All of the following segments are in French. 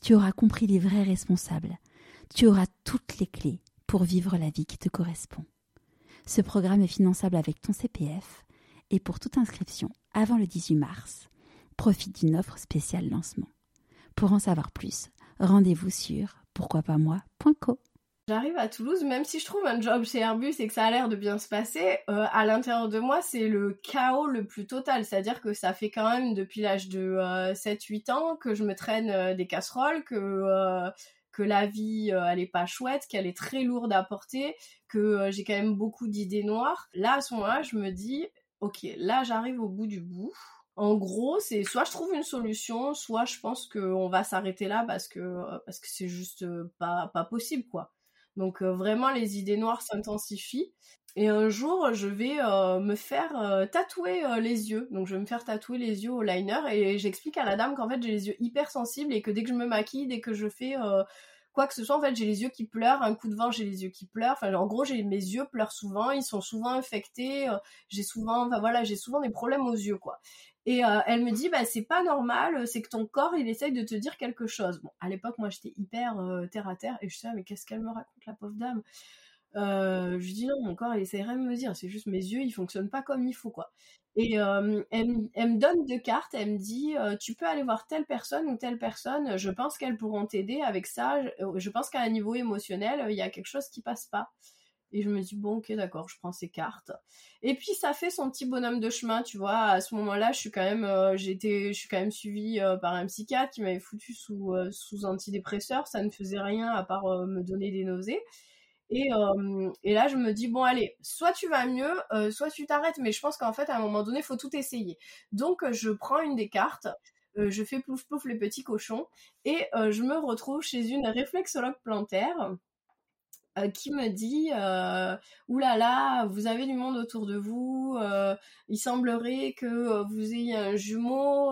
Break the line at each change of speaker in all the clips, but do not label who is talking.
tu auras compris les vrais responsables, tu auras toutes les clés pour vivre la vie qui te correspond. Ce programme est finançable avec ton CPF et pour toute inscription avant le 18 mars, profite d'une offre spéciale lancement. Pour en savoir plus, rendez-vous sur pourquoipasmoi.co.
J'arrive à Toulouse, même si je trouve un job chez Airbus et que ça a l'air de bien se passer, euh, à l'intérieur de moi, c'est le chaos le plus total. C'est-à-dire que ça fait quand même depuis l'âge de 7-8 euh, ans que je me traîne euh, des casseroles, que que la vie elle est pas chouette, qu'elle est très lourde à porter, que j'ai quand même beaucoup d'idées noires. Là à ce moment-là, je me dis OK, là j'arrive au bout du bout. En gros, c'est soit je trouve une solution, soit je pense qu'on va s'arrêter là parce que parce que c'est juste pas pas possible quoi. Donc euh, vraiment, les idées noires s'intensifient. Et un jour, je vais euh, me faire euh, tatouer les yeux. Donc je vais me faire tatouer les yeux au liner et j'explique à la dame qu'en fait j'ai les yeux hyper sensibles et que dès que je me maquille, dès que je fais quoi que ce soit, en fait j'ai les yeux qui pleurent. Un coup de vent, j'ai les yeux qui pleurent. Enfin, en gros, mes yeux pleurent souvent. Ils sont souvent infectés. j'ai souvent, enfin voilà, j'ai souvent des problèmes aux yeux quoi. Et euh, elle me dit, bah, c'est pas normal, c'est que ton corps, il essaye de te dire quelque chose. Bon, à l'époque, moi, j'étais hyper euh, terre à terre et je sais, mais qu'est-ce qu'elle me raconte, la pauvre dame? Euh, Je dis, non, mon corps, il essaye rien de me dire, c'est juste mes yeux, ils fonctionnent pas comme il faut, quoi. Et elle, me donne deux cartes, elle me dit, tu peux aller voir telle personne ou telle personne, je pense qu'elles pourront t'aider avec ça, je pense qu'à un niveau émotionnel, il y a quelque chose qui passe pas. Et je me dis, bon, ok, d'accord, je prends ces cartes. Et puis, ça fait son petit bonhomme de chemin, tu vois. À ce moment-là, je suis quand même, euh, été, je suis quand suivie euh, par un psychiatre qui m'avait foutu sous, euh, sous antidépresseur. Ça ne faisait rien à part me donner des nausées. Et, et là, je me dis, bon, allez, soit tu vas mieux, soit tu t'arrêtes. Mais je pense qu'en fait, à un moment donné, il faut tout essayer. Donc, je prends une des cartes. je fais plouf plouf les petits cochons et je me retrouve chez une réflexologue plantaire euh, qui me dit euh, oulala vous avez du monde autour de vous euh, il semblerait que vous ayez un jumeau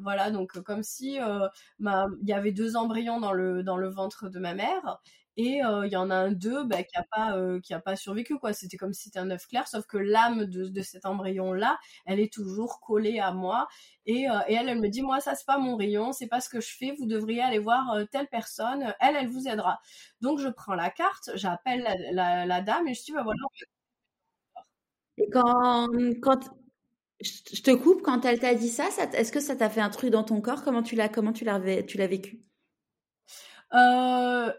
voilà donc comme si il y avait deux embryons dans le ventre de ma mère et il y en a un d'eux bah, qui a pas qui a pas survécu quoi. C'était comme si c'était un œuf clair sauf que l'âme de, de cet embryon là elle est toujours collée à moi et, et elle elle me dit moi ça c'est pas mon rayon c'est pas ce que je fais vous devriez aller voir telle personne elle elle vous aidera. Donc je prends la carte j'appelle la, dame et je dis bah voilà
quand quand je te coupe quand elle t'a dit ça, est-ce que ça t'a fait un truc dans ton corps? Comment tu l'as comment tu l'as vécu?
Euh,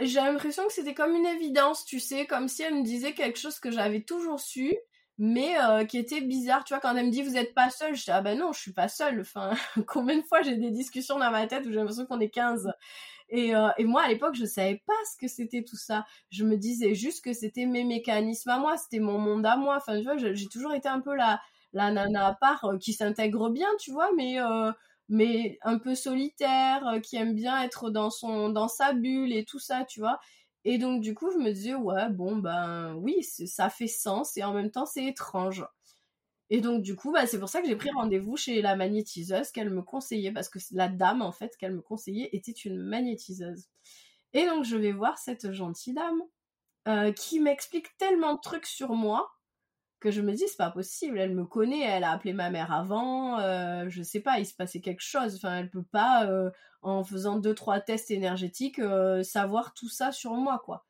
j'ai l'impression que c'était comme une évidence, tu sais, comme si elle me disait quelque chose que j'avais toujours su, mais euh, qui était bizarre. Tu vois, quand elle me dit vous êtes pas seule, je dis ah ben non, je suis pas seule. Enfin, combien de fois j'ai des discussions dans ma tête où j'ai l'impression qu'on est 15 et, euh, et moi, à l'époque, je savais pas ce que c'était tout ça. Je me disais juste que c'était mes mécanismes à moi, c'était mon monde à moi. Enfin, tu vois, j'ai toujours été un peu la, la nana à part qui s'intègre bien, tu vois, mais mais un peu solitaire, euh, qui aime bien être dans son dans sa bulle et tout ça, tu vois. Et donc du coup, je me disais ouais, bon ben oui, ça fait sens et en même temps c'est étrange. Et donc du coup, bah, c'est pour ça que j'ai pris rendez-vous chez la magnétiseuse qu'elle me conseillait parce que la dame en fait qu'elle me conseillait était une magnétiseuse. Et donc je vais voir cette gentille dame euh, qui m'explique tellement de trucs sur moi que je me dis c'est pas possible elle me connaît elle a appelé ma mère avant euh, je sais pas il se passait quelque chose. Enfin elle peut pas euh, en faisant deux trois tests énergétiques euh, savoir tout ça sur moi quoi.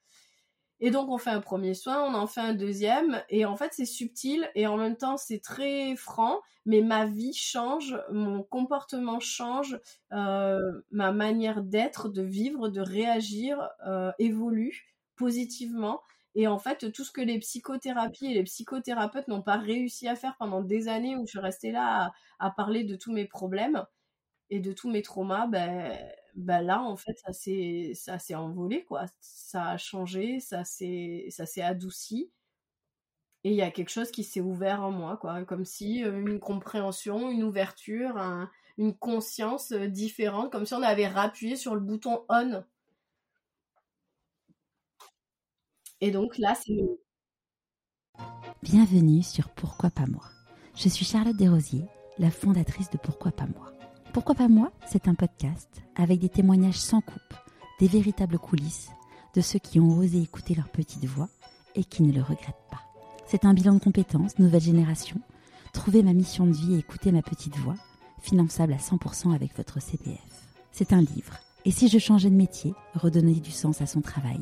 Et donc on fait un premier soin on en fait un deuxième et en fait c'est subtil et en même temps c'est très franc mais ma vie change mon comportement change ma manière d'être de vivre de réagir évolue positivement et en fait, tout ce que les psychothérapies et les psychothérapeutes n'ont pas réussi à faire pendant des années où je restée là à, parler de tous mes problèmes et de tous mes traumas, ben, ben là, en fait, ça s'est, ça s'est envolé, quoi. Ça a changé, ça s'est, ça s'est adouci. Et il y a quelque chose qui s'est ouvert en moi, quoi. Comme si euh, une compréhension, une ouverture, une conscience euh, différente, comme si on avait rappuyé sur le bouton on. Et donc là, c'est
Bienvenue sur Pourquoi pas moi. Je suis Charlotte Desrosiers, la fondatrice de Pourquoi pas moi. Pourquoi pas moi C'est un podcast avec des témoignages sans coupe, des véritables coulisses de ceux qui ont osé écouter leur petite voix et qui ne le regrettent pas. C'est un bilan de compétences, nouvelle génération. Trouver ma mission de vie et écouter ma petite voix, finançable à 100% avec votre CPF. C'est un livre. Et si je changeais de métier, redonner du sens à son travail?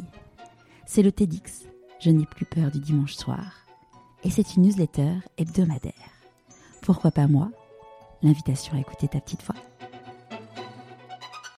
C'est le TEDx. Je n'ai plus peur du dimanche soir. Et c'est une newsletter hebdomadaire. Pourquoi pas moi? L'invitation à écouter ta petite voix.